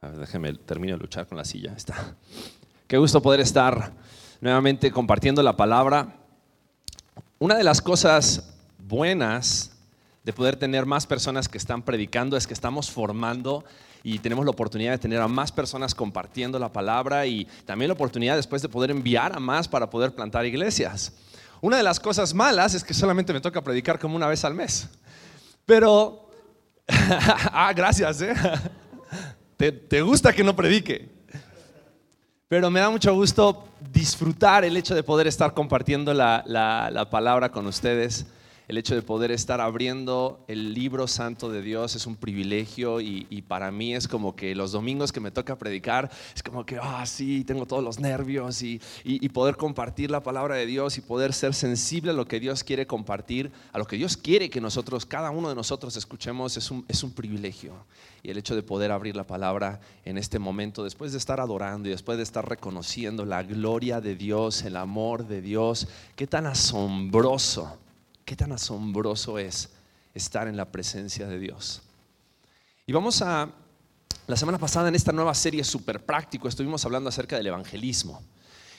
A ver, déjeme termino de luchar con la silla. Está. Qué gusto poder estar nuevamente compartiendo la palabra. Una de las cosas buenas de poder tener más personas que están predicando es que estamos formando y tenemos la oportunidad de tener a más personas compartiendo la palabra y también la oportunidad después de poder enviar a más para poder plantar iglesias. Una de las cosas malas es que solamente me toca predicar como una vez al mes. Pero, ah, gracias, ¿eh? ¿Te, gusta que no predique? Pero me da mucho gusto disfrutar el hecho de poder estar compartiendo la, la palabra con ustedes el hecho de poder estar abriendo el libro santo de Dios es un privilegio y, para mí es como que los domingos que me toca predicar es como que, ah, sí, tengo todos los nervios y, poder compartir la palabra de Dios y poder ser sensible a lo que Dios quiere compartir, a lo que Dios quiere que nosotros, cada uno de nosotros escuchemos, es un, es un privilegio. Y el hecho de poder abrir la palabra en este momento, después de estar adorando y después de estar reconociendo la gloria de Dios, el amor de Dios, qué tan asombroso qué tan asombroso es estar en la presencia de Dios. Y vamos a, la semana pasada en esta nueva serie súper práctico, estuvimos hablando acerca del evangelismo.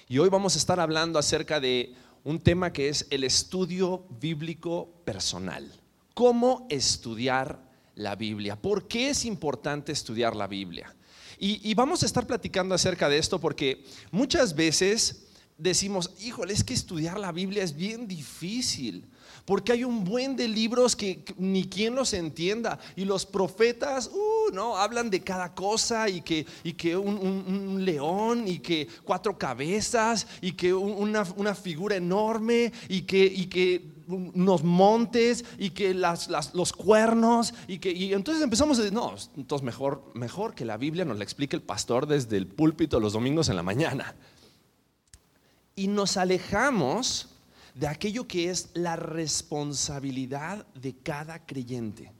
Y hoy vamos a estar hablando acerca de un tema que es el estudio bíblico personal. ¿Cómo estudiar la Biblia? ¿Por qué es importante estudiar la Biblia? Y, vamos a estar platicando acerca de esto porque muchas veces decimos, híjole, es que estudiar la Biblia es bien difícil porque hay un buen de libros que, ni quien los entienda. Y los profetas, uh, no, hablan de cada cosa y que, y que un, león y que cuatro cabezas y que una, figura enorme y que, y que unos montes y que los cuernos y que y entonces empezamos a decir, no, entonces mejor, mejor que la Biblia nos la explique el pastor desde el púlpito los domingos en la mañana. Y nos alejamos de aquello que es la responsabilidad de cada creyente.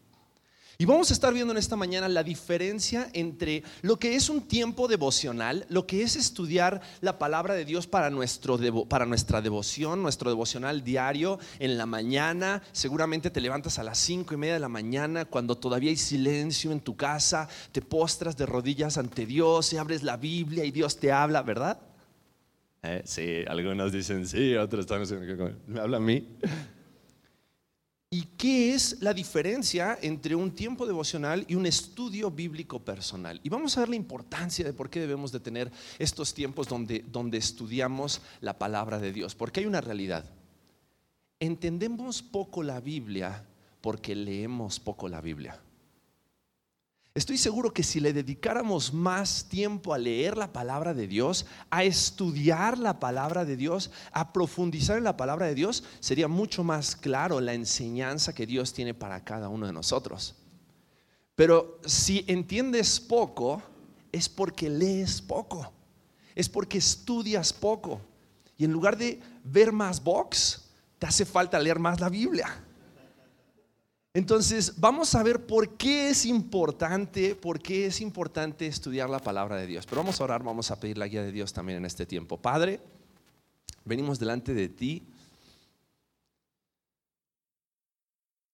Y vamos a estar viendo en esta mañana la diferencia entre lo que es un tiempo devocional, lo que es estudiar la palabra de Dios para, nuestro para nuestra devoción, nuestro devocional diario en la mañana. Seguramente te levantas a las cinco y media de la mañana cuando todavía hay silencio en tu casa, te postras de rodillas ante Dios y abres la Biblia y Dios te habla, ¿verdad? Eh, sí, algunos dicen sí, otros están diciendo, me habla a mí. ¿Y qué es la diferencia entre un tiempo devocional y un estudio bíblico personal? Y vamos a ver la importancia de por qué debemos de tener estos tiempos donde, donde estudiamos la palabra de Dios. Porque hay una realidad. Entendemos poco la Biblia porque leemos poco la Biblia. Estoy seguro que si le dedicáramos más tiempo a leer la palabra de Dios, a estudiar la palabra de Dios, a profundizar en la palabra de Dios, sería mucho más claro la enseñanza que Dios tiene para cada uno de nosotros. Pero si entiendes poco, es porque lees poco, es porque estudias poco. Y en lugar de ver más box, te hace falta leer más la Biblia. Entonces, vamos a ver por qué es importante, por qué es importante estudiar la palabra de Dios. Pero vamos a orar, vamos a pedir la guía de Dios también en este tiempo. Padre, venimos delante de ti,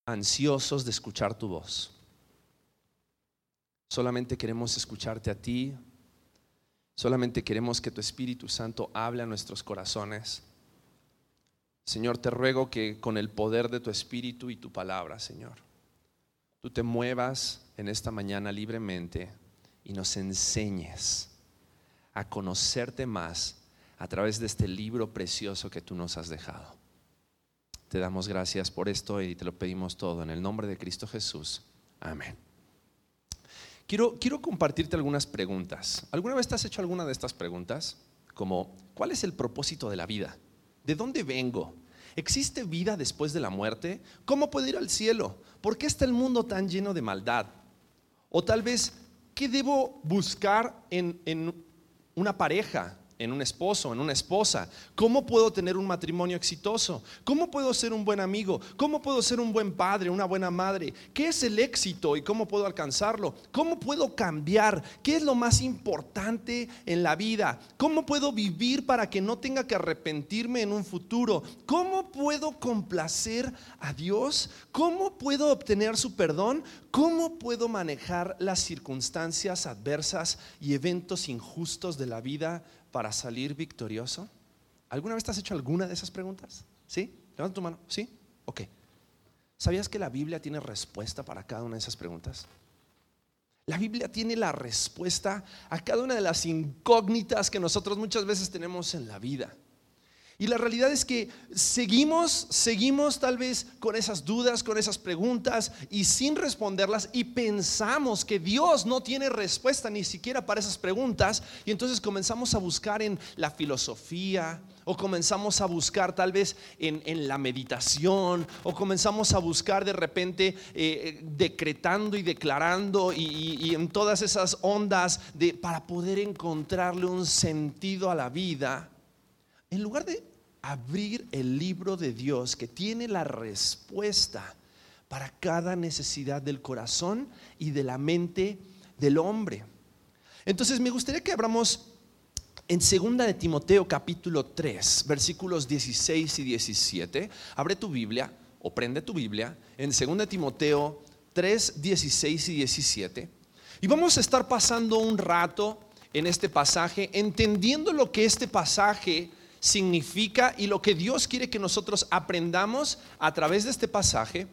ansiosos de escuchar tu voz. Solamente queremos escucharte a ti, solamente queremos que tu Espíritu Santo hable a nuestros corazones. Señor, te ruego que con el poder de tu Espíritu y tu palabra, Señor, tú te muevas en esta mañana libremente y nos enseñes a conocerte más a través de este libro precioso que tú nos has dejado. Te damos gracias por esto y te lo pedimos todo en el nombre de Cristo Jesús. Amén. Quiero, quiero compartirte algunas preguntas. ¿Alguna vez te has hecho alguna de estas preguntas? Como, ¿cuál es el propósito de la vida? ¿De dónde vengo? ¿Existe vida después de la muerte? ¿Cómo puedo ir al cielo? ¿Por qué está el mundo tan lleno de maldad? O tal vez, ¿qué debo buscar en, en una pareja? En un esposo, en una esposa? ¿Cómo puedo tener un matrimonio exitoso? ¿Cómo puedo ser un buen amigo? ¿Cómo puedo ser un buen padre, una buena madre? ¿Qué es el éxito y cómo puedo alcanzarlo? ¿Cómo puedo cambiar? ¿Qué es lo más importante en la vida? ¿Cómo puedo vivir para que no tenga que arrepentirme en un futuro? ¿Cómo puedo complacer a Dios? ¿Cómo puedo obtener su perdón? ¿Cómo puedo manejar las circunstancias adversas y eventos injustos de la vida para salir victorioso? ¿Alguna vez te has hecho alguna de esas preguntas? ¿Sí? Levanta tu mano. ¿Sí? Ok. ¿Sabías que la Biblia tiene respuesta para cada una de esas preguntas? La Biblia tiene la respuesta a cada una de las incógnitas que nosotros muchas veces tenemos en la vida. Y la realidad es que seguimos, seguimos tal vez con esas dudas, con esas preguntas y sin responderlas y pensamos que Dios no tiene respuesta ni siquiera para esas preguntas. Y entonces comenzamos a buscar en la filosofía o comenzamos a buscar tal vez en, la meditación o comenzamos a buscar de repente eh, decretando y declarando y, en todas esas ondas de, para poder encontrarle un sentido a la vida en lugar de abrir el libro de Dios que tiene la respuesta para cada necesidad del corazón y de la mente del hombre. Entonces me gustaría que abramos en segunda de Timoteo capítulo 3, versículos 16 y 17. Abre tu Biblia o prende tu Biblia en segunda de Timoteo 3, 16 y 17. Y vamos a estar pasando un rato en este pasaje entendiendo lo que este pasaje significa y lo que Dios quiere que nosotros aprendamos a través de este pasaje.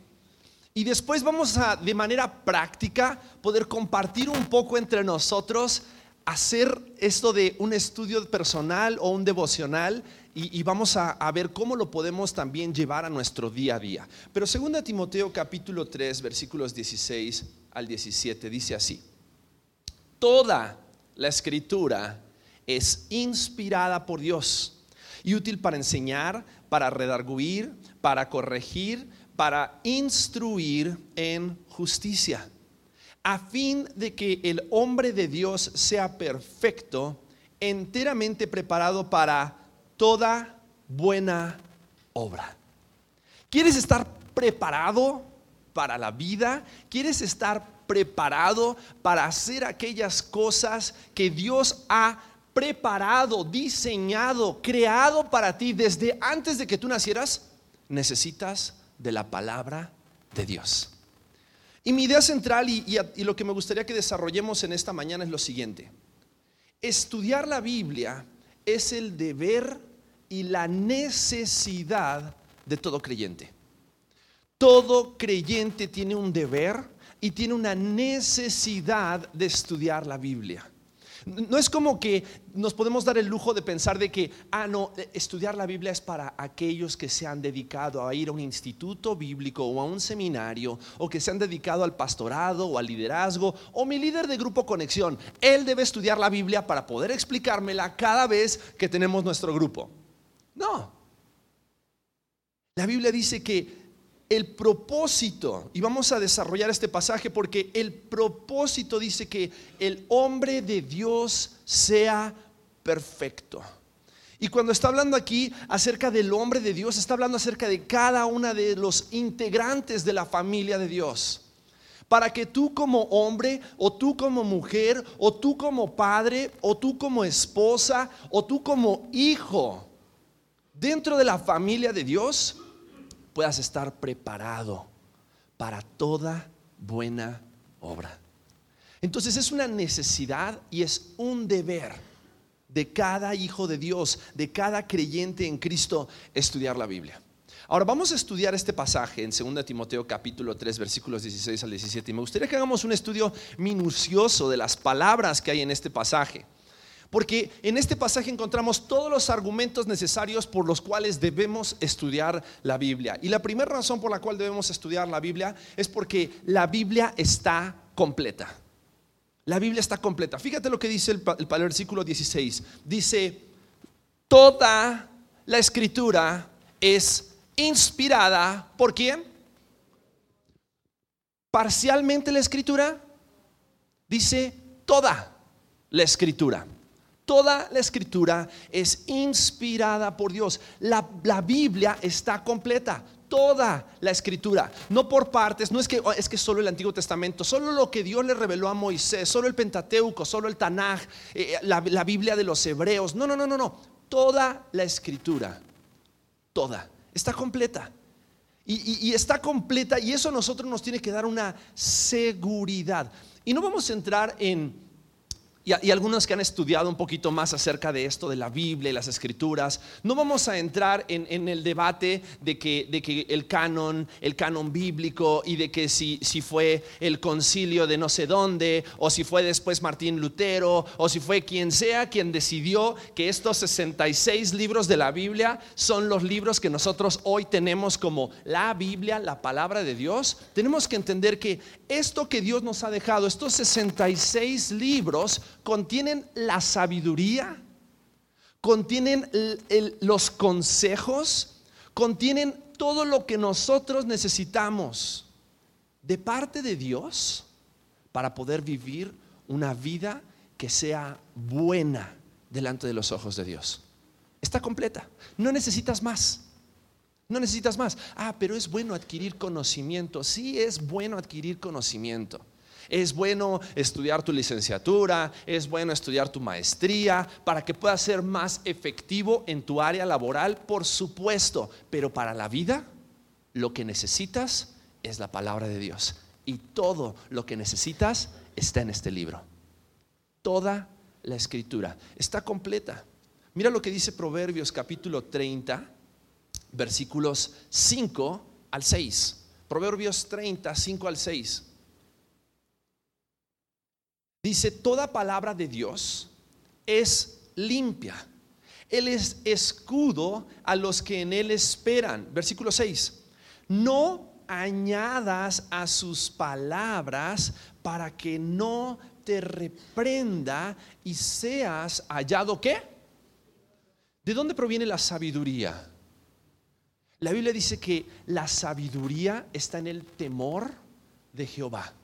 Y después vamos a, de manera práctica, poder compartir un poco entre nosotros, hacer esto de un estudio personal o un devocional y, vamos a, a, ver cómo lo podemos también llevar a nuestro día a día. Pero 2 Timoteo capítulo 3, versículos 16 al 17 dice así, toda la escritura es inspirada por Dios y útil para enseñar, para redarguir, para corregir, para instruir en justicia, a fin de que el hombre de Dios sea perfecto, enteramente preparado para toda buena obra. ¿Quieres estar preparado para la vida? ¿Quieres estar preparado para hacer aquellas cosas que Dios ha preparado, diseñado, creado para ti desde antes de que tú nacieras, necesitas de la palabra de Dios. Y mi idea central y, lo que me gustaría que desarrollemos en esta mañana es lo siguiente. Estudiar la Biblia es el deber y la necesidad de todo creyente. Todo creyente tiene un deber y tiene una necesidad de estudiar la Biblia. No es como que nos podemos dar el lujo de pensar de que, ah, no, estudiar la Biblia es para aquellos que se han dedicado a ir a un instituto bíblico o a un seminario, o que se han dedicado al pastorado o al liderazgo, o mi líder de grupo conexión. Él debe estudiar la Biblia para poder explicármela cada vez que tenemos nuestro grupo. No. La Biblia dice que el propósito, y vamos a desarrollar este pasaje porque el propósito dice que el hombre de Dios sea perfecto. Y cuando está hablando aquí acerca del hombre de Dios, está hablando acerca de cada una de los integrantes de la familia de Dios. Para que tú como hombre, o tú como mujer, o tú como padre, o tú como esposa, o tú como hijo, dentro de la familia de Dios, puedas estar preparado para toda buena obra. Entonces es una necesidad y es un deber de cada hijo de Dios, de cada creyente en Cristo, estudiar la Biblia. Ahora vamos a estudiar este pasaje en 2 Timoteo capítulo 3 versículos 16 al 17 y me gustaría que hagamos un estudio minucioso de las palabras que hay en este pasaje. Porque en este pasaje encontramos todos los argumentos necesarios por los cuales debemos estudiar la Biblia. Y la primera razón por la cual debemos estudiar la Biblia es porque la Biblia está completa. La Biblia está completa. Fíjate lo que dice el, versículo 16. Dice, toda la escritura es inspirada por quién? Parcialmente la escritura. Dice toda la escritura. Toda la escritura es inspirada por Dios. La, Biblia está completa. Toda la escritura, no por partes, no es que oh, es que solo el Antiguo Testamento, solo lo que Dios le reveló a Moisés, solo el Pentateuco, solo el Tanaj, eh, la, la Biblia de los Hebreos. No, no, no, no, no. Toda la escritura, toda, está completa. Y, y, está completa y eso a nosotros nos tiene que dar una seguridad. Y no vamos a entrar en y, algunos que han estudiado un poquito más acerca de esto, de la Biblia y las escrituras, no vamos a entrar en, el debate de que, de que, el canon, el canon bíblico y de que si, si fue el concilio de no sé dónde, o si fue después Martín Lutero, o si fue quien sea quien decidió que estos 66 libros de la Biblia son los libros que nosotros hoy tenemos como la Biblia, la palabra de Dios. Tenemos que entender que esto que Dios nos ha dejado, estos 66 libros, contienen la sabiduría, contienen los consejos, contienen todo lo que nosotros necesitamos de parte de Dios para poder vivir una vida que sea buena delante de los ojos de Dios. Está completa. No necesitas más. No necesitas más. Ah, pero es bueno adquirir conocimiento. Sí, es bueno adquirir conocimiento. Es bueno estudiar tu licenciatura, es bueno estudiar tu maestría para que puedas ser más efectivo en tu área laboral, por supuesto, pero para la vida lo que necesitas es la palabra de Dios. Y todo lo que necesitas está en este libro. Toda la escritura está completa. Mira lo que dice Proverbios capítulo 30, versículos 5 al 6. Proverbios 30, 5 al 6. Dice, toda palabra de Dios es limpia. Él es escudo a los que en Él esperan. Versículo 6. No añadas a sus palabras para que no te reprenda y seas hallado qué? ¿De dónde proviene la sabiduría? La Biblia dice que la sabiduría está en el temor de Jehová.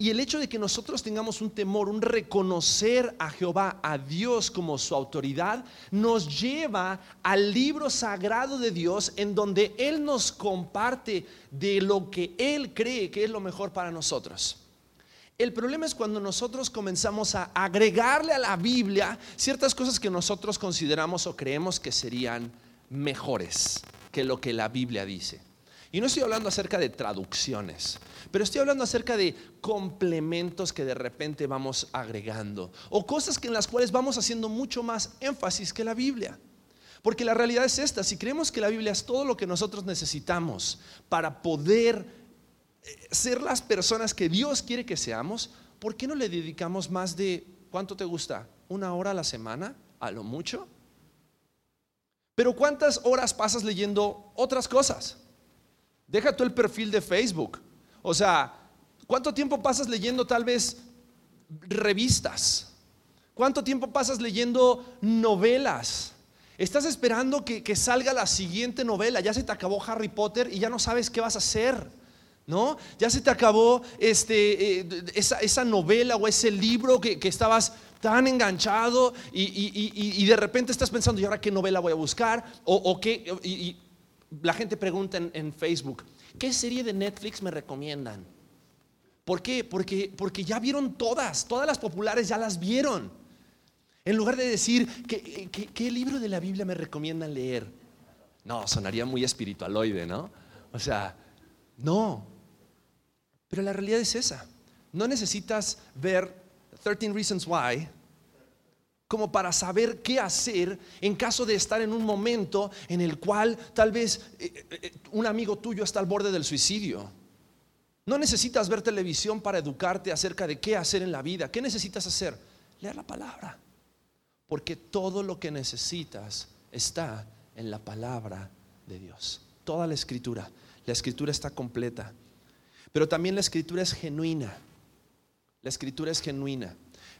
Y el hecho de que nosotros tengamos un temor, un reconocer a Jehová, a Dios como su autoridad, nos lleva al libro sagrado de Dios en donde Él nos comparte de lo que Él cree que es lo mejor para nosotros. El problema es cuando nosotros comenzamos a agregarle a la Biblia ciertas cosas que nosotros consideramos o creemos que serían mejores que lo que la Biblia dice. Y no estoy hablando acerca de traducciones, pero estoy hablando acerca de complementos que de repente vamos agregando o cosas en las cuales vamos haciendo mucho más énfasis que la Biblia. Porque la realidad es esta, si creemos que la Biblia es todo lo que nosotros necesitamos para poder eh, ser las personas que Dios quiere que seamos, ¿por qué no le dedicamos más de, ¿cuánto te gusta? ¿Una hora a la semana? ¿A lo mucho? Pero ¿cuántas horas pasas leyendo otras cosas? Deja tú el perfil de Facebook. O sea, ¿cuánto tiempo pasas leyendo tal vez revistas? ¿Cuánto tiempo pasas leyendo novelas? Estás esperando que, salga la siguiente novela. Ya se te acabó Harry Potter y ya no sabes qué vas a hacer. ¿No? Ya se te acabó este, eh, esa, novela o ese libro que, estabas tan enganchado y, de repente estás pensando, ¿y ahora qué novela voy a buscar? O, qué, la gente pregunta en, Facebook, ¿qué serie de Netflix me recomiendan? ¿Por qué? Porque, porque ya vieron todas, todas las populares ya las vieron. En lugar de decir, ¿qué, qué libro de la Biblia me recomiendan leer? No, sonaría muy espiritualoide, ¿no? O sea, no. Pero la realidad es esa. No necesitas ver 13 Reasons Why como para saber qué hacer en caso de estar en un momento en el cual tal vez eh, eh, un amigo tuyo está al borde del suicidio. No necesitas ver televisión para educarte acerca de qué hacer en la vida. ¿Qué necesitas hacer? Leer la palabra. Porque todo lo que necesitas está en la palabra de Dios. Toda la escritura. La escritura está completa. Pero también la escritura es genuina. La escritura es genuina.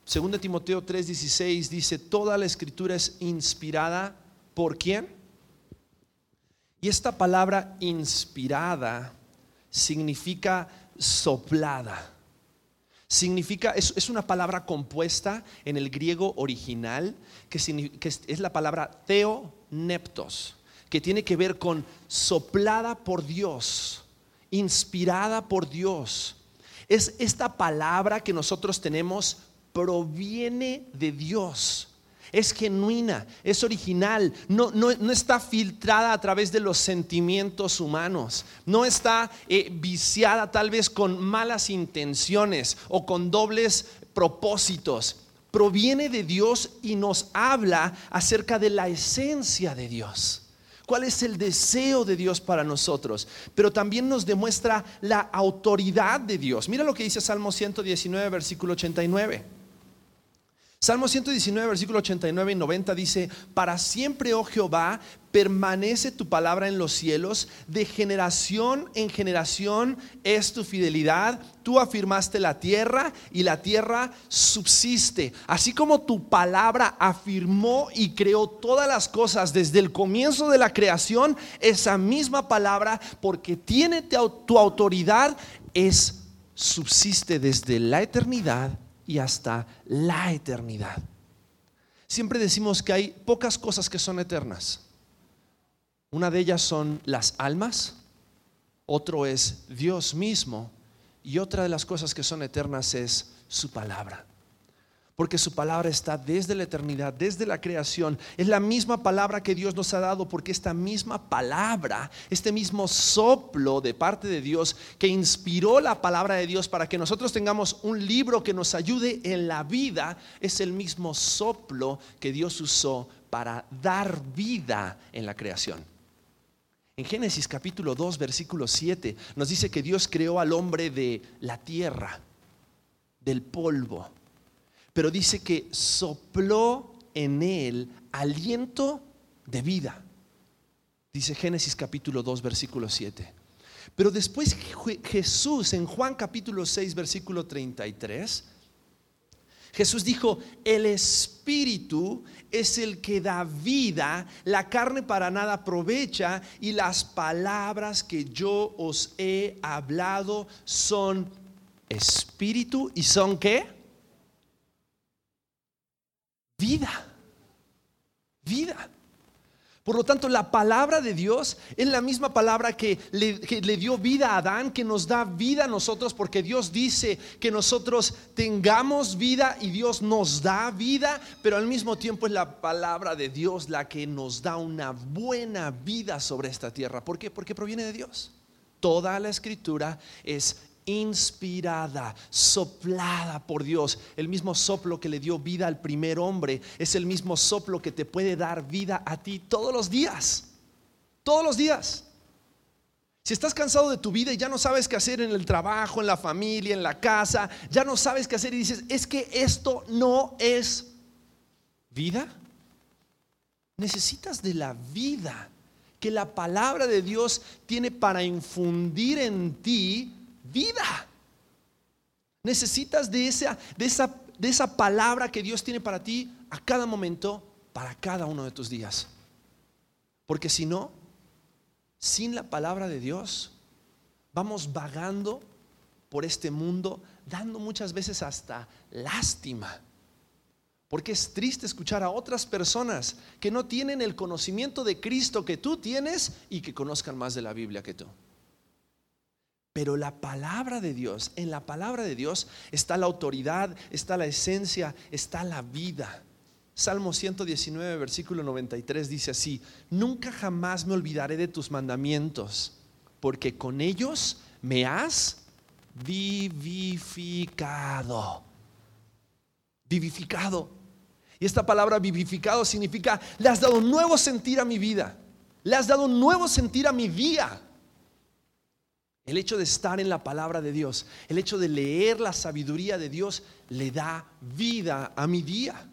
2 Timoteo 3:16 dice, toda la escritura es inspirada por quién? Y esta palabra inspirada significa soplada. Significa, es, una palabra compuesta en el griego original, que, es la palabra theoneptos, que tiene que ver con soplada por Dios, inspirada por Dios. Es esta palabra que nosotros tenemos proviene de Dios. es genuina, es original, no, no, está filtrada a través de los sentimientos humanos, no está eh, viciada tal vez con malas intenciones o con dobles propósitos. Proviene de Dios y nos habla acerca de la esencia de Dios cuál es el deseo de Dios para nosotros, pero también nos demuestra la autoridad de Dios. Mira lo que dice Salmo 119, versículo 89. Salmo 119, versículo 89 y 90 dice, para siempre, oh Jehová, permanece tu palabra en los cielos, de generación en generación es tu fidelidad, tú afirmaste la tierra y la tierra subsiste. Así como tu palabra afirmó y creó todas las cosas desde el comienzo de la creación, esa misma palabra, porque tiene tu autoridad, es subsiste desde la eternidad y hasta la eternidad. Siempre decimos que hay pocas cosas que son eternas. Una de ellas son las almas, otro es Dios mismo y otra de las cosas que son eternas es su palabra porque su palabra está desde la eternidad, desde la creación. Es la misma palabra que Dios nos ha dado, porque esta misma palabra, este mismo soplo de parte de Dios que inspiró la palabra de Dios para que nosotros tengamos un libro que nos ayude en la vida, es el mismo soplo que Dios usó para dar vida en la creación. En Génesis capítulo 2, versículo 7, nos dice que Dios creó al hombre de la tierra, del polvo pero dice que sopló en él aliento de vida. Dice Génesis capítulo 2, versículo 7. Pero después Jesús en Juan capítulo 6, versículo 33, Jesús dijo, el Espíritu es el que da vida, la carne para nada aprovecha y las palabras que yo os he hablado son Espíritu y son qué? Vida. Vida. Por lo tanto, la palabra de Dios es la misma palabra que le, dio vida a Adán, que nos da vida a nosotros, porque Dios dice que nosotros tengamos vida y Dios nos da vida, pero al mismo tiempo es la palabra de Dios la que nos da una buena vida sobre esta tierra. ¿Por qué? Porque proviene de Dios. Toda la escritura es inspirada, soplada por Dios. El mismo soplo que le dio vida al primer hombre es el mismo soplo que te puede dar vida a ti todos los días. Todos los días. Si estás cansado de tu vida y ya no sabes qué hacer en el trabajo, en la familia, en la casa, ya no sabes qué hacer y dices, es que esto no es vida. Necesitas de la vida que la palabra de Dios tiene para infundir en ti vida. Necesitas de esa, de esa, de esa palabra que Dios tiene para ti a cada momento, para cada uno de tus días. Porque si no, sin la palabra de Dios, vamos vagando por este mundo, dando muchas veces hasta lástima. Porque es triste escuchar a otras personas que no tienen el conocimiento de Cristo que tú tienes y que conozcan más de la Biblia que tú. Pero la palabra de Dios, en la palabra de Dios está la autoridad, está la esencia, está la vida. Salmo 119, versículo 93 dice así, nunca jamás me olvidaré de tus mandamientos, porque con ellos me has vivificado. Vivificado. Y esta palabra vivificado significa, le has dado nuevo sentir a mi vida, le has dado nuevo sentir a mi día. El hecho de estar en la palabra de Dios, el hecho de leer la sabiduría de Dios, le da vida a mi día.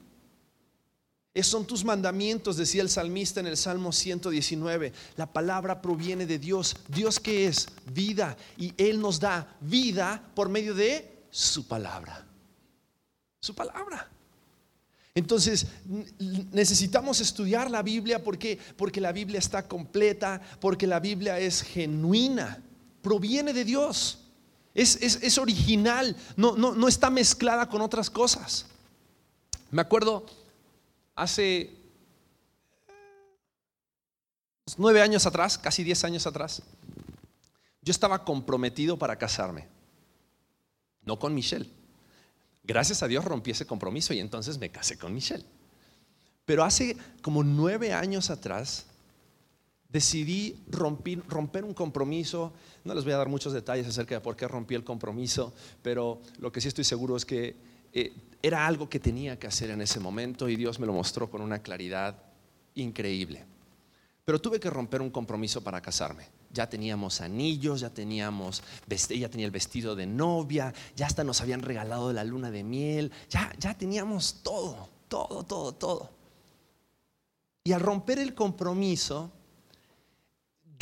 Esos son tus mandamientos, decía el salmista en el Salmo 119. La palabra proviene de Dios. ¿Dios que es? Vida. Y Él nos da vida por medio de su palabra. Su palabra. Entonces necesitamos estudiar la Biblia porque, porque la Biblia está completa, porque la Biblia es genuina proviene de Dios. Es, original, no, no, no está mezclada con otras cosas. Me acuerdo hace nueve años atrás, casi diez años atrás, yo estaba comprometido para casarme, no con Michelle. Gracias a Dios rompí ese compromiso y entonces me casé con Michelle. Pero hace como nueve años atrás decidí romper, un compromiso. No les voy a dar muchos detalles acerca de por qué rompí el compromiso, pero lo que sí estoy seguro es que eh, era algo que tenía que hacer en ese momento y Dios me lo mostró con una claridad increíble. Pero tuve que romper un compromiso para casarme. Ya teníamos anillos, ya teníamos, tenía el vestido de novia, ya hasta nos habían regalado la luna de miel, ya, ya teníamos todo, todo, todo, todo. Y al romper el compromiso,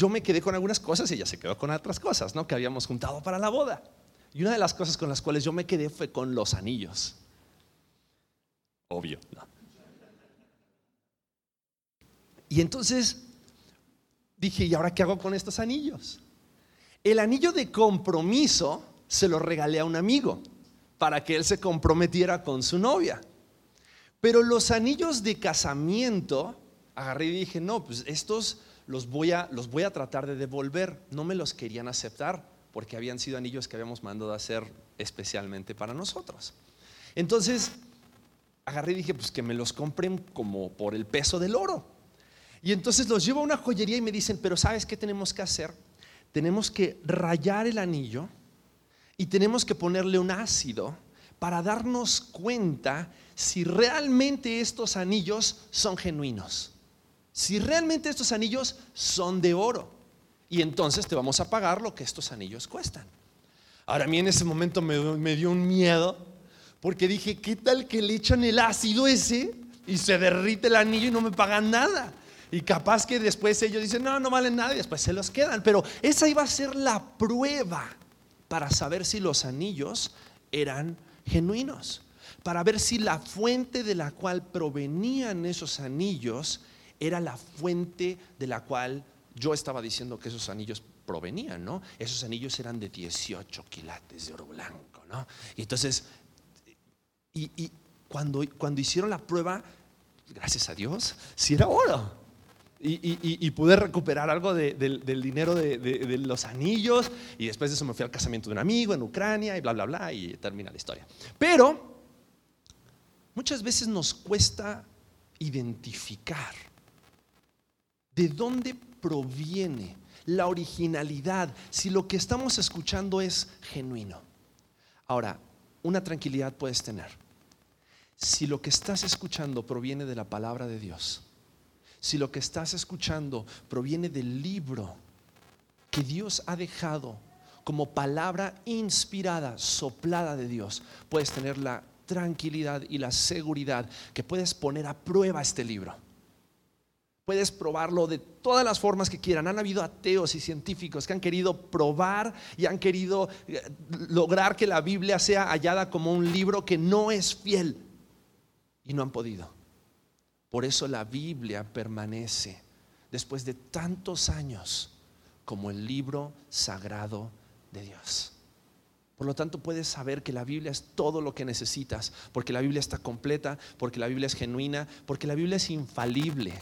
yo me quedé con algunas cosas y ella se quedó con otras cosas, ¿no? Que habíamos juntado para la boda. Y una de las cosas con las cuales yo me quedé fue con los anillos. Obvio. Y entonces dije, ¿y ahora qué hago con estos anillos? El anillo de compromiso se lo regalé a un amigo para que él se comprometiera con su novia. Pero los anillos de casamiento, agarré y dije, no, pues estos los voy a, los voy a tratar de devolver. No me los querían aceptar porque habían sido anillos que habíamos mandado a hacer especialmente para nosotros. Entonces, agarré y dije, pues que me los compren como por el peso del oro. Y entonces los llevo a una joyería y me dicen, pero ¿sabes qué tenemos que hacer? Tenemos que rayar el anillo y tenemos que ponerle un ácido para darnos cuenta si realmente estos anillos son genuinos si realmente estos anillos son de oro. Y entonces te vamos a pagar lo que estos anillos cuestan. Ahora a mí en ese momento me, dio un miedo, porque dije, ¿qué tal que le echan el ácido ese y se derrite el anillo y no me pagan nada? Y capaz que después ellos dicen, no, no valen nada y después se los quedan. Pero esa iba a ser la prueba para saber si los anillos eran genuinos, para ver si la fuente de la cual provenían esos anillos era la fuente de la cual yo estaba diciendo que esos anillos provenían, ¿no? Esos anillos eran de 18 quilates de oro blanco, ¿no? Y entonces, y, cuando, cuando hicieron la prueba, gracias a Dios, sí era oro. Y, pude recuperar algo del dinero de, de, los anillos. Y después de eso me fui al casamiento de un amigo en Ucrania y bla, bla, bla. Y termina la historia. Pero muchas veces nos cuesta identificar ¿De dónde proviene la originalidad si lo que estamos escuchando es genuino? Ahora, una tranquilidad puedes tener. Si lo que estás escuchando proviene de la palabra de Dios, si lo que estás escuchando proviene del libro que Dios ha dejado como palabra inspirada, soplada de Dios, puedes tener la tranquilidad y la seguridad que puedes poner a prueba este libro Puedes probarlo de todas las formas que quieran. Han habido ateos y científicos que han querido probar y han querido eh, lograr que la Biblia sea hallada como un libro que no es fiel. Y no han podido. Por eso la Biblia permanece después de tantos años como el libro sagrado de Dios. Por lo tanto, puedes saber que la Biblia es todo lo que necesitas, porque la Biblia está completa, porque la Biblia es genuina, porque la Biblia es infalible.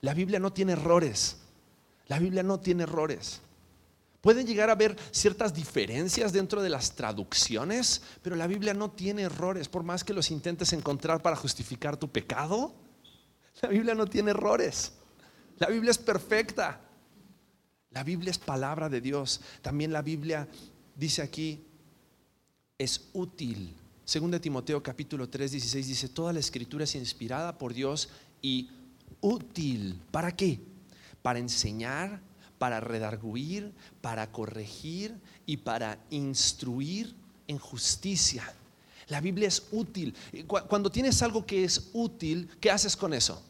La Biblia no tiene errores. La Biblia no tiene errores. Pueden llegar a haber ciertas diferencias dentro de las traducciones, pero la Biblia no tiene errores, por más que los intentes encontrar para justificar tu pecado. La Biblia no tiene errores. La Biblia es perfecta. La Biblia es palabra de Dios. También la Biblia dice aquí, es útil. Según de Timoteo capítulo 3, 16 dice, toda la escritura es inspirada por Dios y útil. ¿Para qué? Para enseñar, para redarguir, para corregir y para instruir en justicia. La Biblia es útil. Cuando tienes algo que es útil, ¿qué haces con eso?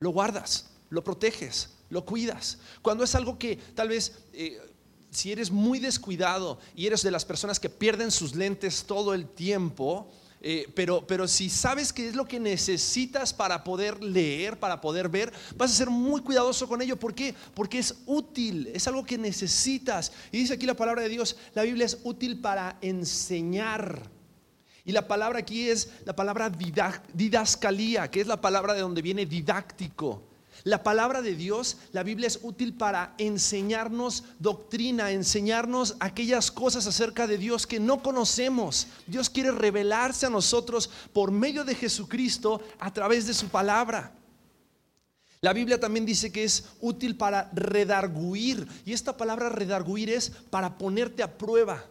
Lo guardas, lo proteges, lo cuidas. Cuando es algo que tal vez... Eh, si eres muy descuidado y eres de las personas que pierden sus lentes todo el tiempo, eh, pero, pero si sabes qué es lo que necesitas para poder leer, para poder ver, vas a ser muy cuidadoso con ello. ¿Por qué? Porque es útil, es algo que necesitas. Y dice aquí la palabra de Dios, la Biblia es útil para enseñar. Y la palabra aquí es la palabra didascalía, que es la palabra de donde viene didáctico. La palabra de Dios, la Biblia es útil para enseñarnos doctrina, enseñarnos aquellas cosas acerca de Dios que no conocemos. Dios quiere revelarse a nosotros por medio de Jesucristo a través de su palabra. La Biblia también dice que es útil para redarguir. Y esta palabra redarguir es para ponerte a prueba.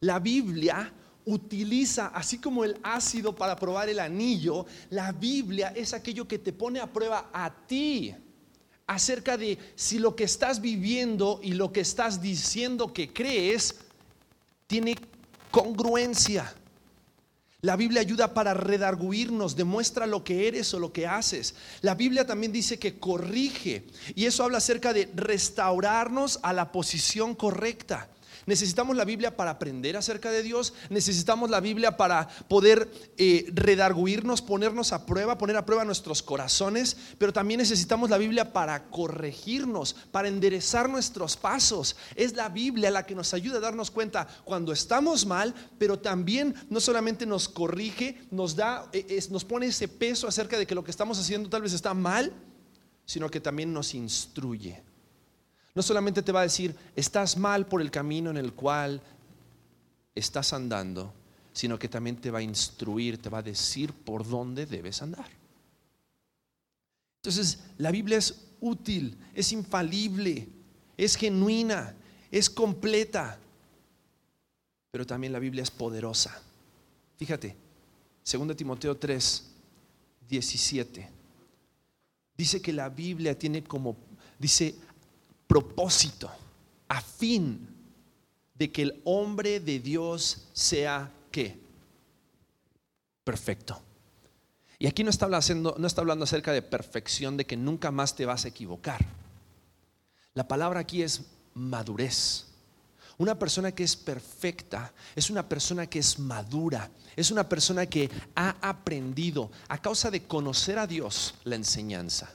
La Biblia utiliza, así como el ácido para probar el anillo, la Biblia es aquello que te pone a prueba a ti acerca de si lo que estás viviendo y lo que estás diciendo que crees tiene congruencia. La Biblia ayuda para redarguirnos, demuestra lo que eres o lo que haces. La Biblia también dice que corrige y eso habla acerca de restaurarnos a la posición correcta. Necesitamos la Biblia para aprender acerca de Dios, necesitamos la Biblia para poder eh, redarguirnos, ponernos a prueba, poner a prueba nuestros corazones, pero también necesitamos la Biblia para corregirnos, para enderezar nuestros pasos. Es la Biblia la que nos ayuda a darnos cuenta cuando estamos mal, pero también no solamente nos corrige, nos da, eh, nos pone ese peso acerca de que lo que estamos haciendo tal vez está mal, sino que también nos instruye. No solamente te va a decir, estás mal por el camino en el cual estás andando, sino que también te va a instruir, te va a decir por dónde debes andar. Entonces, la Biblia es útil, es infalible, es genuina, es completa, pero también la Biblia es poderosa. Fíjate, 2 Timoteo 3, 17. Dice que la Biblia tiene como, dice, propósito, a fin de que el hombre de Dios sea qué? Perfecto. Y aquí no está, hablando, no está hablando acerca de perfección, de que nunca más te vas a equivocar. La palabra aquí es madurez. Una persona que es perfecta es una persona que es madura, es una persona que ha aprendido a causa de conocer a Dios la enseñanza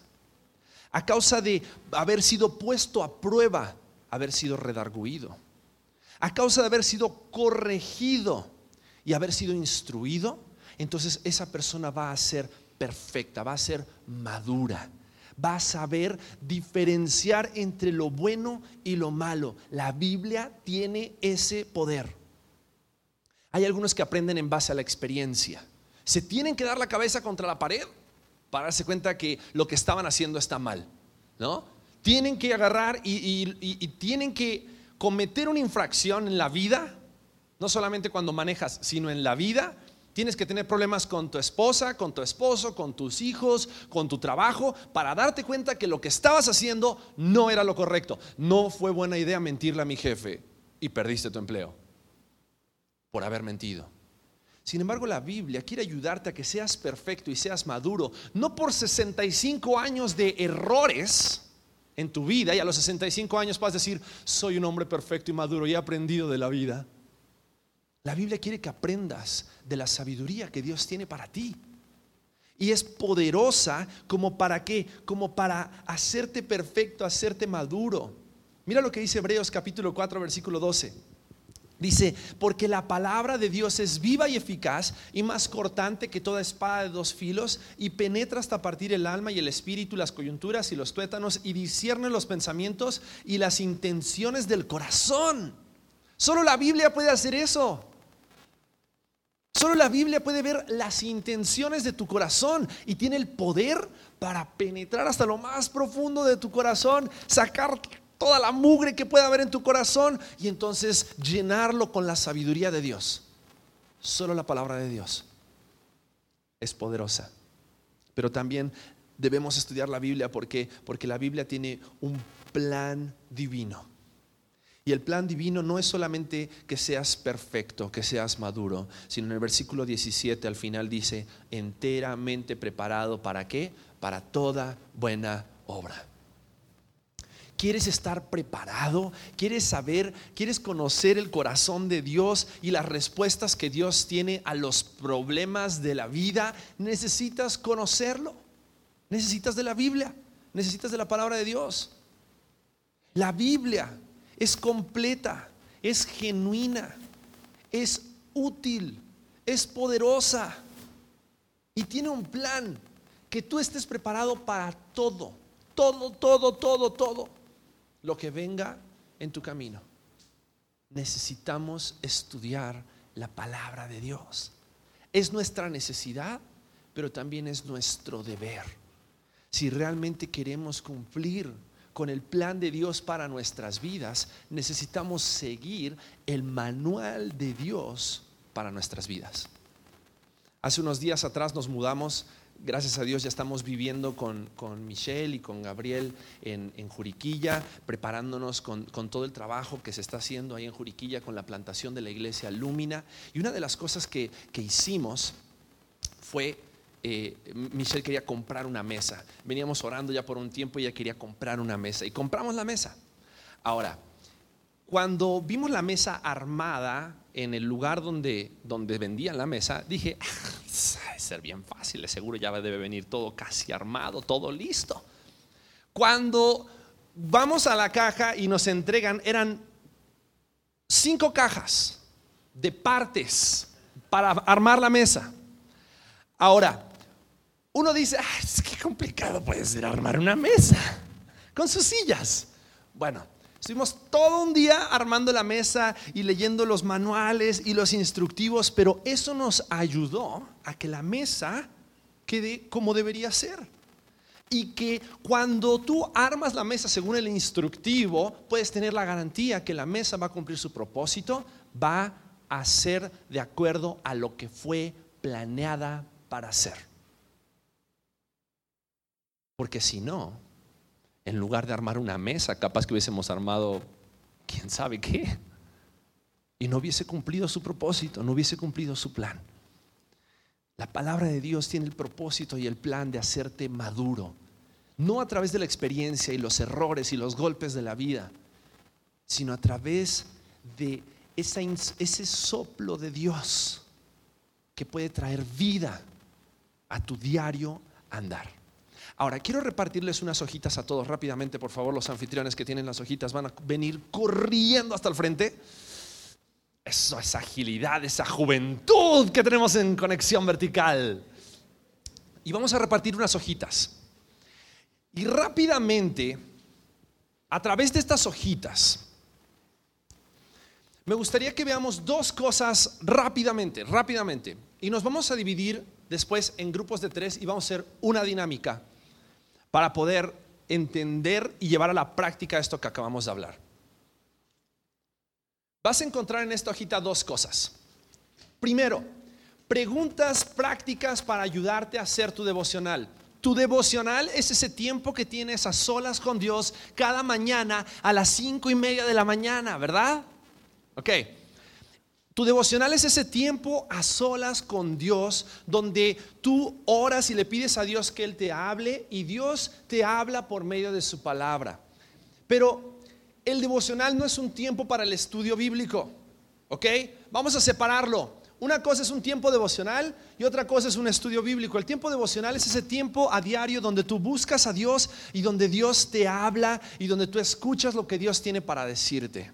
a causa de haber sido puesto a prueba, haber sido redarguido, a causa de haber sido corregido y haber sido instruido, entonces esa persona va a ser perfecta, va a ser madura, va a saber diferenciar entre lo bueno y lo malo. La Biblia tiene ese poder. Hay algunos que aprenden en base a la experiencia. Se tienen que dar la cabeza contra la pared para darse cuenta que lo que estaban haciendo está mal, ¿no? Tienen que agarrar y, tienen que cometer una infracción en la vida, no solamente cuando manejas, sino en la vida. Tienes que tener problemas con tu esposa, con tu esposo, con tus hijos, con tu trabajo, para darte cuenta que lo que estabas haciendo no era lo correcto. No fue buena idea mentirle a mi jefe y perdiste tu empleo por haber mentido. Sin embargo, la Biblia quiere ayudarte a que seas perfecto y seas maduro, no por 65 años de errores en tu vida y a los 65 años vas a decir, soy un hombre perfecto y maduro y he aprendido de la vida. La Biblia quiere que aprendas de la sabiduría que Dios tiene para ti. Y es poderosa como para qué? Como para hacerte perfecto, hacerte maduro. Mira lo que dice Hebreos capítulo 4 versículo 12. Dice, porque la palabra de Dios es viva y eficaz y más cortante que toda espada de dos filos y penetra hasta partir el alma y el espíritu, las coyunturas y los tuétanos y discierne los pensamientos y las intenciones del corazón. Solo la Biblia puede hacer eso. Solo la Biblia puede ver las intenciones de tu corazón y tiene el poder para penetrar hasta lo más profundo de tu corazón, sacar toda la mugre que pueda haber en tu corazón y entonces llenarlo con la sabiduría de Dios. Solo la palabra de Dios es poderosa. Pero también debemos estudiar la Biblia porque porque la Biblia tiene un plan divino. Y el plan divino no es solamente que seas perfecto, que seas maduro, sino en el versículo 17 al final dice, enteramente preparado para qué? Para toda buena obra. ¿Quieres estar preparado? ¿Quieres saber? ¿Quieres conocer el corazón de Dios y las respuestas que Dios tiene a los problemas de la vida? Necesitas conocerlo. Necesitas de la Biblia. Necesitas de la palabra de Dios. La Biblia es completa, es genuina, es útil, es poderosa y tiene un plan que tú estés preparado para todo todo, todo, todo, todo lo que venga en tu camino. Necesitamos estudiar la palabra de Dios. Es nuestra necesidad, pero también es nuestro deber. Si realmente queremos cumplir con el plan de Dios para nuestras vidas, necesitamos seguir el manual de Dios para nuestras vidas. Hace unos días atrás nos mudamos gracias a Dios ya estamos viviendo con, Michelle y con Gabriel en, Juriquilla, preparándonos con, todo el trabajo que se está haciendo ahí en Juriquilla con la plantación de la iglesia Lúmina. Y una de las cosas que, hicimos fue, eh, Michelle quería comprar una mesa. Veníamos orando ya por un tiempo y ella quería comprar una mesa. Y compramos la mesa. Ahora, cuando vimos la mesa armada en el lugar donde, donde vendían la mesa, dije, ah, ser bien fácil, seguro ya debe venir todo casi armado, todo listo. Cuando vamos a la caja y nos entregan, eran cinco cajas de partes para armar la mesa. Ahora, uno dice, ah, es que complicado puede ser armar una mesa con sus sillas. Bueno, Estuvimos todo un día armando la mesa y leyendo los manuales y los instructivos, pero eso nos ayudó a que la mesa quede como debería ser. Y que cuando tú armas la mesa según el instructivo, puedes tener la garantía que la mesa va a cumplir su propósito, va a ser de acuerdo a lo que fue planeada para ser. Porque si no, en lugar de armar una mesa, capaz que hubiésemos armado quién sabe qué. Y no hubiese cumplido su propósito, no hubiese cumplido su plan. La palabra de Dios tiene el propósito y el plan de hacerte maduro, no a través de la experiencia y los errores y los golpes de la vida, sino a través de ese soplo de Dios que puede traer vida a tu diario andar. Ahora, quiero repartirles unas hojitas a todos rápidamente, por favor, los anfitriones que tienen las hojitas van a venir corriendo hasta el frente. Eso, esa agilidad, esa juventud que tenemos en conexión vertical. Y vamos a repartir unas hojitas. Y rápidamente, a través de estas hojitas, me gustaría que veamos dos cosas rápidamente, rápidamente. Y nos vamos a dividir después en grupos de tres y vamos a hacer una dinámica para poder entender y llevar a la práctica esto que acabamos de hablar. Vas a encontrar en esta hojita dos cosas. Primero, preguntas prácticas para ayudarte a hacer tu devocional. Tu devocional es ese tiempo que tienes a solas con Dios cada mañana a las cinco y media de la mañana, ¿verdad? Ok. Tu devocional es ese tiempo a solas con Dios, donde tú oras y le pides a Dios que Él te hable y Dios te habla por medio de su palabra. Pero el devocional no es un tiempo para el estudio bíblico, ¿ok? Vamos a separarlo. Una cosa es un tiempo devocional y otra cosa es un estudio bíblico. El tiempo devocional es ese tiempo a diario donde tú buscas a Dios y donde Dios te habla y donde tú escuchas lo que Dios tiene para decirte.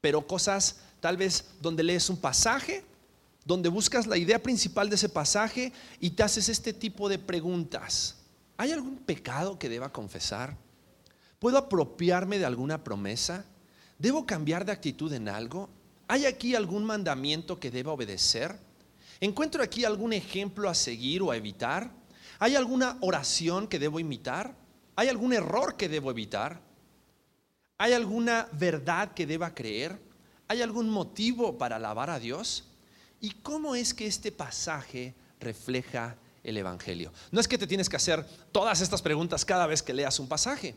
Pero cosas tal vez donde lees un pasaje, donde buscas la idea principal de ese pasaje y te haces este tipo de preguntas. ¿Hay algún pecado que deba confesar? ¿Puedo apropiarme de alguna promesa? ¿Debo cambiar de actitud en algo? ¿Hay aquí algún mandamiento que deba obedecer? ¿Encuentro aquí algún ejemplo a seguir o a evitar? ¿Hay alguna oración que debo imitar? ¿Hay algún error que debo evitar? ¿Hay alguna verdad que deba creer? ¿Hay algún motivo para alabar a Dios? ¿Y cómo es que este pasaje refleja el Evangelio? No es que te tienes que hacer todas estas preguntas cada vez que leas un pasaje,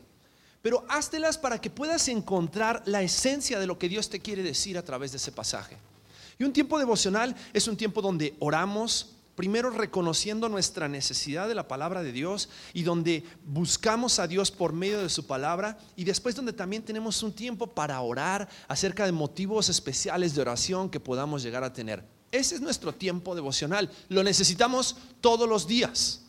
pero háztelas para que puedas encontrar la esencia de lo que Dios te quiere decir a través de ese pasaje. Y un tiempo devocional es un tiempo donde oramos, primero reconociendo nuestra necesidad de la palabra de Dios y donde buscamos a Dios por medio de su palabra y después donde también tenemos un tiempo para orar acerca de motivos especiales de oración que podamos llegar a tener. Ese es nuestro tiempo devocional. Lo necesitamos todos los días.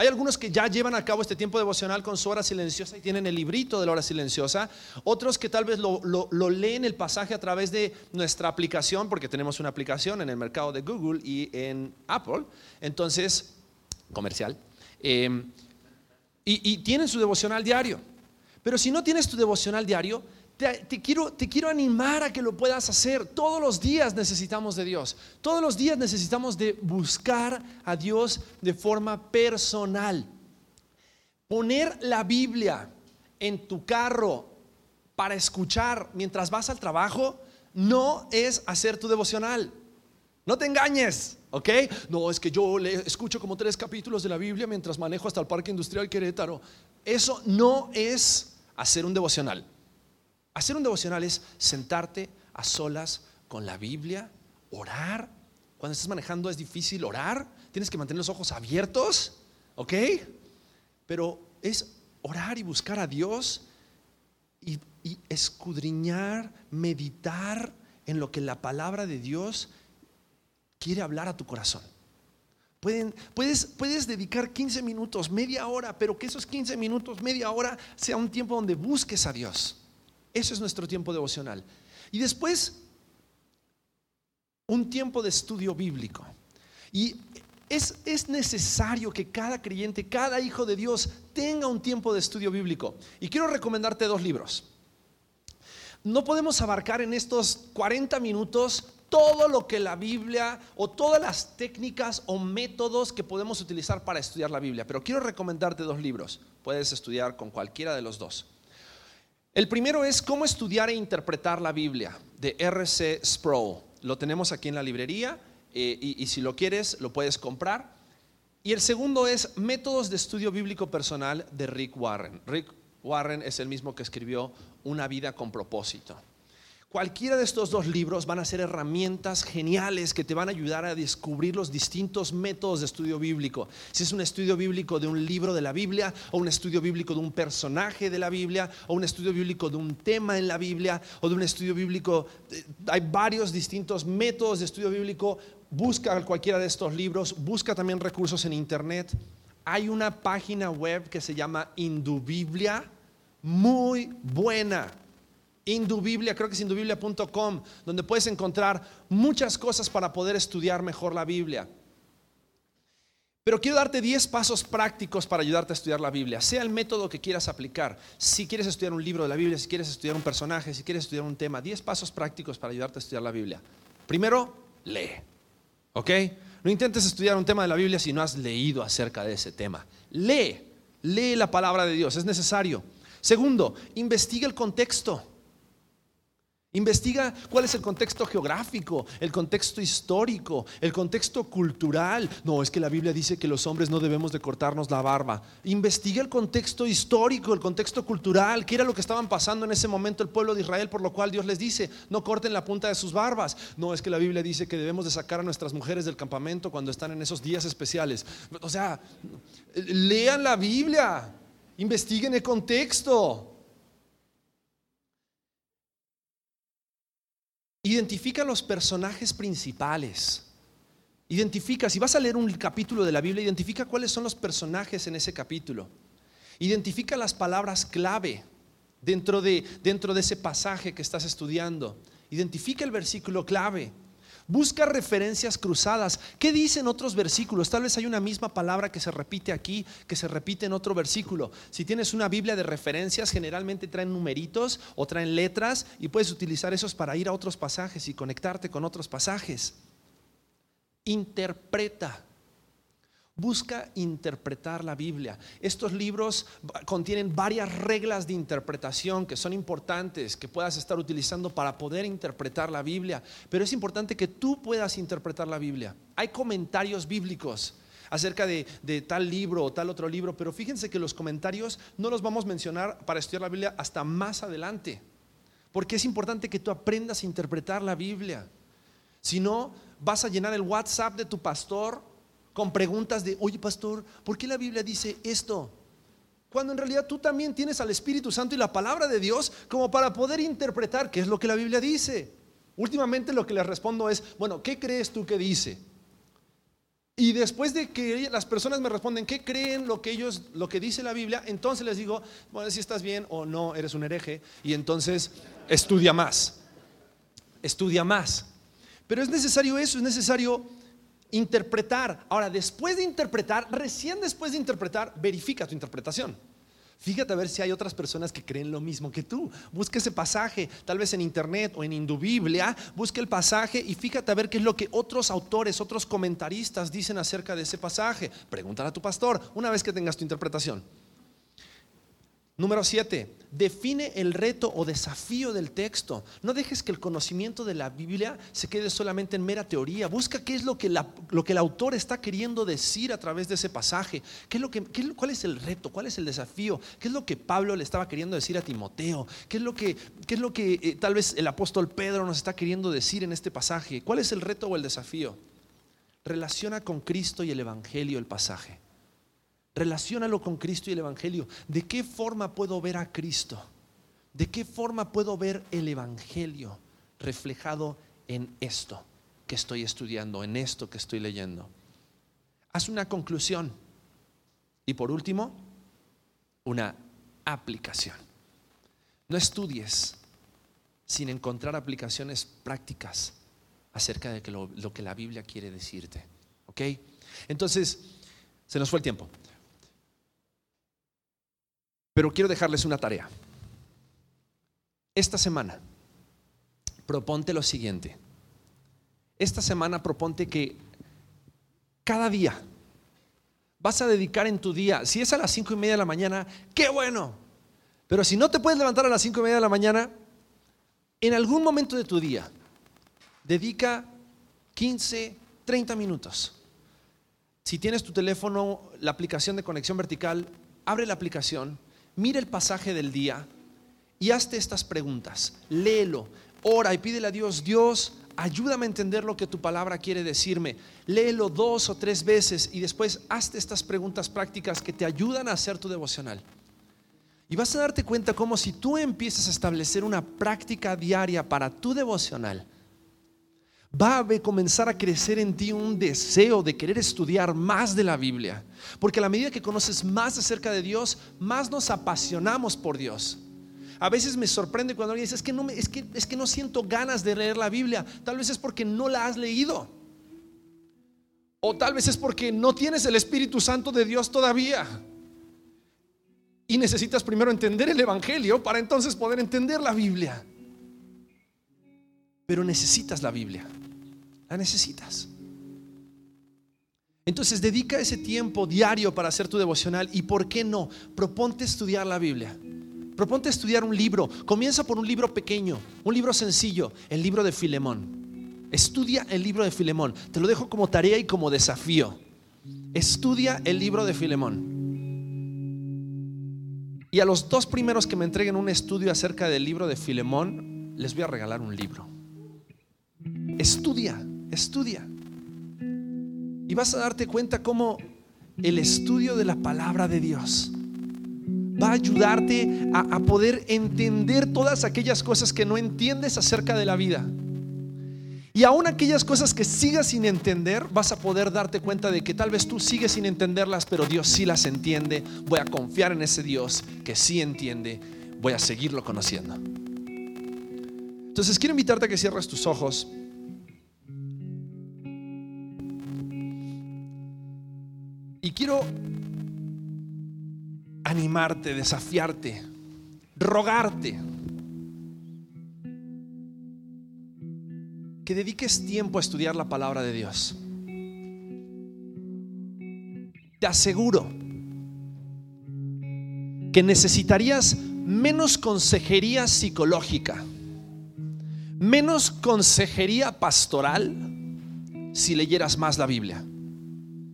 Hay algunos que ya llevan a cabo este tiempo devocional con su hora silenciosa y tienen el librito de la hora silenciosa. Otros que tal vez lo, leen el pasaje a través de nuestra aplicación, porque tenemos una aplicación en el mercado de Google y en Apple. Entonces, comercial. Em, y, tienen su devocional diario. Pero si no tienes tu devocional diario, te, quiero, te quiero animar a que lo puedas hacer. Todos los días necesitamos de Dios. Todos los días necesitamos de buscar a Dios de forma personal. Poner la Biblia en tu carro para escuchar mientras vas al trabajo no es hacer tu devocional. No te engañes. ¿Ok? No, es que yo le escucho como tres capítulos de la Biblia mientras manejo hasta el Parque Industrial Querétaro. Eso no es hacer un devocional. Hacer un devocional es sentarte a solas con la Biblia, orar. Cuando estás manejando es difícil orar, tienes que mantener los ojos abiertos, ¿ok? Pero es orar y buscar a Dios y, escudriñar, meditar en lo que la palabra de Dios quiere hablar a tu corazón. puedes, puedes dedicar 15 minutos, media hora, pero que esos 15 minutos, media hora sea un tiempo donde busques a Dios. Eso es nuestro tiempo devocional. Y después, un tiempo de estudio bíblico. Y es, es, necesario que cada creyente, cada hijo de Dios tenga un tiempo de estudio bíblico. Y quiero recomendarte dos libros. No podemos abarcar en estos 40 minutos todo lo que la Biblia o todas las técnicas o métodos que podemos utilizar para estudiar la Biblia, pero quiero recomendarte dos libros. Puedes estudiar con cualquiera de los dos. El primero es Cómo estudiar e interpretar la Biblia de R.C. Sproul. Lo tenemos aquí en la librería eh, y, y si lo quieres lo puedes comprar. Y el segundo es Métodos de Estudio Bíblico Personal de Rick Warren. Rick Warren es el mismo que escribió Una vida con propósito. Cualquiera de estos dos libros van a ser herramientas geniales que te van a ayudar a descubrir los distintos métodos de estudio bíblico. Si es un estudio bíblico de un libro de la Biblia, o un estudio bíblico de un personaje de la Biblia, o un estudio bíblico de un tema en la Biblia, o de un estudio bíblico, eh, hay varios distintos métodos de estudio bíblico. Busca cualquiera de estos libros, busca también recursos en internet. Hay una página web que se llama Indubiblia, muy buena Indubiblia, creo que es indubiblia.com, donde puedes encontrar muchas cosas para poder estudiar mejor la Biblia. Pero quiero darte 10 pasos prácticos para ayudarte a estudiar la Biblia, sea el método que quieras aplicar. Si quieres estudiar un libro de la Biblia, si quieres estudiar un personaje, si quieres estudiar un tema, 10 pasos prácticos para ayudarte a estudiar la Biblia. Primero, lee. ¿Ok? No intentes estudiar un tema de la Biblia si no has leído acerca de ese tema. Lee, lee la palabra de Dios, es necesario. Segundo, investiga el contexto. Investiga cuál es el contexto geográfico, el contexto histórico, el contexto cultural. No, es que la Biblia dice que los hombres no debemos de cortarnos la barba. Investiga el contexto histórico, el contexto cultural, qué era lo que estaban pasando en ese momento el pueblo de Israel, por lo cual Dios les dice, no corten la punta de sus barbas. No, es que la Biblia dice que debemos de sacar a nuestras mujeres del campamento cuando están en esos días especiales. O sea, lean la Biblia, investiguen el contexto. Identifica los personajes principales. Identifica, si vas a leer un capítulo de la Biblia, identifica cuáles son los personajes en ese capítulo. Identifica las palabras clave dentro de, dentro de ese pasaje que estás estudiando. Identifica el versículo clave. Busca referencias cruzadas. ¿Qué dicen otros versículos? Tal vez hay una misma palabra que se repite aquí, que se repite en otro versículo. Si tienes una Biblia de referencias, generalmente traen numeritos o traen letras y puedes utilizar esos para ir a otros pasajes y conectarte con otros pasajes. Interpreta. Busca interpretar la Biblia. Estos libros contienen varias reglas de interpretación que son importantes, que puedas estar utilizando para poder interpretar la Biblia. Pero es importante que tú puedas interpretar la Biblia. Hay comentarios bíblicos acerca de, tal libro o tal otro libro, pero fíjense que los comentarios no los vamos a mencionar para estudiar la Biblia hasta más adelante. Porque es importante que tú aprendas a interpretar la Biblia. Si no, vas a llenar el WhatsApp de tu pastor con preguntas de, oye pastor, ¿por qué la Biblia dice esto? Cuando en realidad tú también tienes al Espíritu Santo y la palabra de Dios como para poder interpretar qué es lo que la Biblia dice. Últimamente lo que les respondo es, bueno, ¿qué crees tú que dice? Y después de que las personas me responden qué creen lo que ellos, lo que dice la Biblia, entonces les digo, bueno, si estás bien o no, eres un hereje, y entonces estudia más, estudia más. Pero es necesario eso, es necesario Interpretar. Ahora, después de interpretar, recién después de interpretar, verifica tu interpretación. Fíjate a ver si hay otras personas que creen lo mismo que tú. Busca ese pasaje, tal vez en internet o en Indubiblia, busca el pasaje y fíjate a ver qué es lo que otros autores, otros comentaristas dicen acerca de ese pasaje. Pregúntale a tu pastor una vez que tengas tu interpretación. Número 7. Define el reto o desafío del texto. No dejes que el conocimiento de la Biblia se quede solamente en mera teoría. Busca qué es lo que, lo que el autor está queriendo decir a través de ese pasaje. ¿Qué es lo que, ¿Cuál es el reto? ¿Cuál es el desafío? ¿Qué es lo que Pablo le estaba queriendo decir a Timoteo? ¿Qué es lo que, qué es lo que eh, tal vez el apóstol Pedro nos está queriendo decir en este pasaje? ¿Cuál es el reto o el desafío? Relaciona con Cristo y el Evangelio el pasaje. Relaciónalo con Cristo y el Evangelio. ¿De qué forma puedo ver a Cristo? ¿De qué forma puedo ver el Evangelio reflejado en esto que estoy estudiando, en esto que estoy leyendo? Haz una conclusión. Y por último, una aplicación. No estudies sin encontrar aplicaciones prácticas acerca de lo, lo que la Biblia quiere decirte. ¿Ok? Entonces, se nos fue el tiempo. Pero quiero dejarles una tarea. Esta semana, proponte lo siguiente. Esta semana proponte que cada día vas a dedicar en tu día, si es a las cinco y media de la mañana, qué bueno. Pero si no te puedes levantar a las cinco y media de la mañana, en algún momento de tu día, dedica 15, 30 minutos. Si tienes tu teléfono, la aplicación de conexión vertical, abre la aplicación mira el pasaje del día y hazte estas preguntas. Léelo, ora y pídele a Dios, Dios, ayúdame a entender lo que tu palabra quiere decirme. Léelo dos o tres veces y después hazte estas preguntas prácticas que te ayudan a hacer tu devocional. Y vas a darte cuenta como si tú empiezas a establecer una práctica diaria para tu devocional, va a comenzar a crecer en ti un deseo de querer estudiar más de la Biblia. Porque a la medida que conoces más acerca de Dios, más nos apasionamos por Dios. A veces me sorprende cuando alguien dice, es que, no que, es que no siento ganas de leer la Biblia. Tal vez es porque no la has leído. O tal vez es porque no tienes el Espíritu Santo de Dios todavía. Y necesitas primero entender el Evangelio para entonces poder entender la Biblia. Pero necesitas la Biblia. La necesitas. Entonces dedica ese tiempo diario para hacer tu devocional y por qué no, proponte estudiar la Biblia. Proponte estudiar un libro. Comienza por un libro pequeño, un libro sencillo, el libro de Filemón. Estudia el libro de Filemón. Te lo dejo como tarea y como desafío. Estudia el libro de Filemón. Y a los dos primeros que me entreguen un estudio acerca del libro de Filemón, les voy a regalar un libro. Estudia estudia. Y vas a darte cuenta cómo el estudio de la palabra de Dios va a ayudarte a, poder entender todas aquellas cosas que no entiendes acerca de la vida. Y aún aquellas cosas que sigas sin entender, vas a poder darte cuenta de que tal vez tú sigues sin entenderlas, pero Dios sí las entiende. Voy a confiar en ese Dios que sí entiende. Voy a seguirlo conociendo. Entonces quiero invitarte a que cierres tus ojos. Quiero animarte, desafiarte, rogarte que dediques tiempo a estudiar la palabra de Dios. Te aseguro que necesitarías menos consejería psicológica, menos consejería pastoral si leyeras más la Biblia.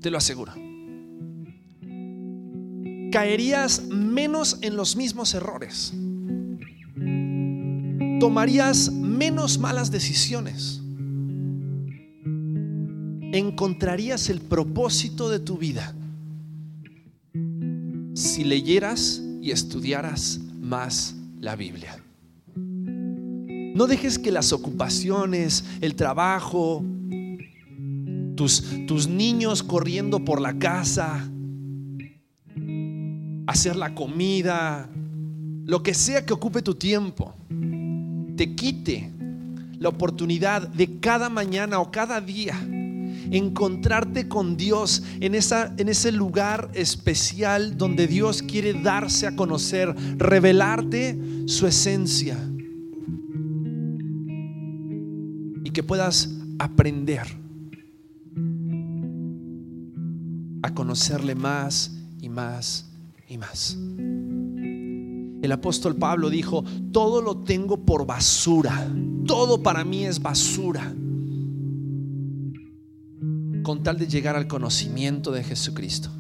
Te lo aseguro caerías menos en los mismos errores. Tomarías menos malas decisiones. Encontrarías el propósito de tu vida si leyeras y estudiaras más la Biblia. No dejes que las ocupaciones, el trabajo, tus, tus niños corriendo por la casa, hacer la comida, lo que sea que ocupe tu tiempo, te quite la oportunidad de cada mañana o cada día encontrarte con Dios en, esa, en ese lugar especial donde Dios quiere darse a conocer, revelarte su esencia. Y que puedas aprender a conocerle más y más y más. El apóstol Pablo dijo, todo lo tengo por basura, todo para mí es basura, con tal de llegar al conocimiento de Jesucristo.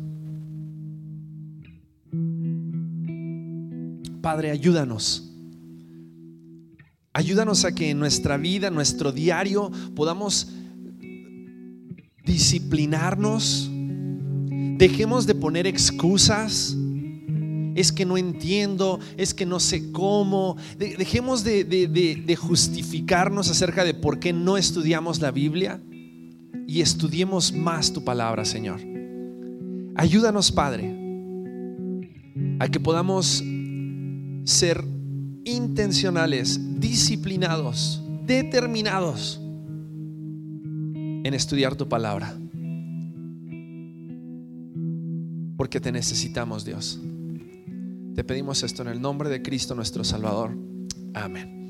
Padre, ayúdanos. Ayúdanos a que en nuestra vida, nuestro diario, podamos disciplinarnos. Dejemos de poner excusas es que no entiendo, es que no sé cómo. Dejemos de, justificarnos acerca de por qué no estudiamos la Biblia y estudiemos más tu palabra, Señor. Ayúdanos, Padre, a que podamos ser intencionales, disciplinados, determinados en estudiar tu palabra. Porque te necesitamos, Dios. Te pedimos esto en el nombre de Cristo nuestro Salvador. Amén.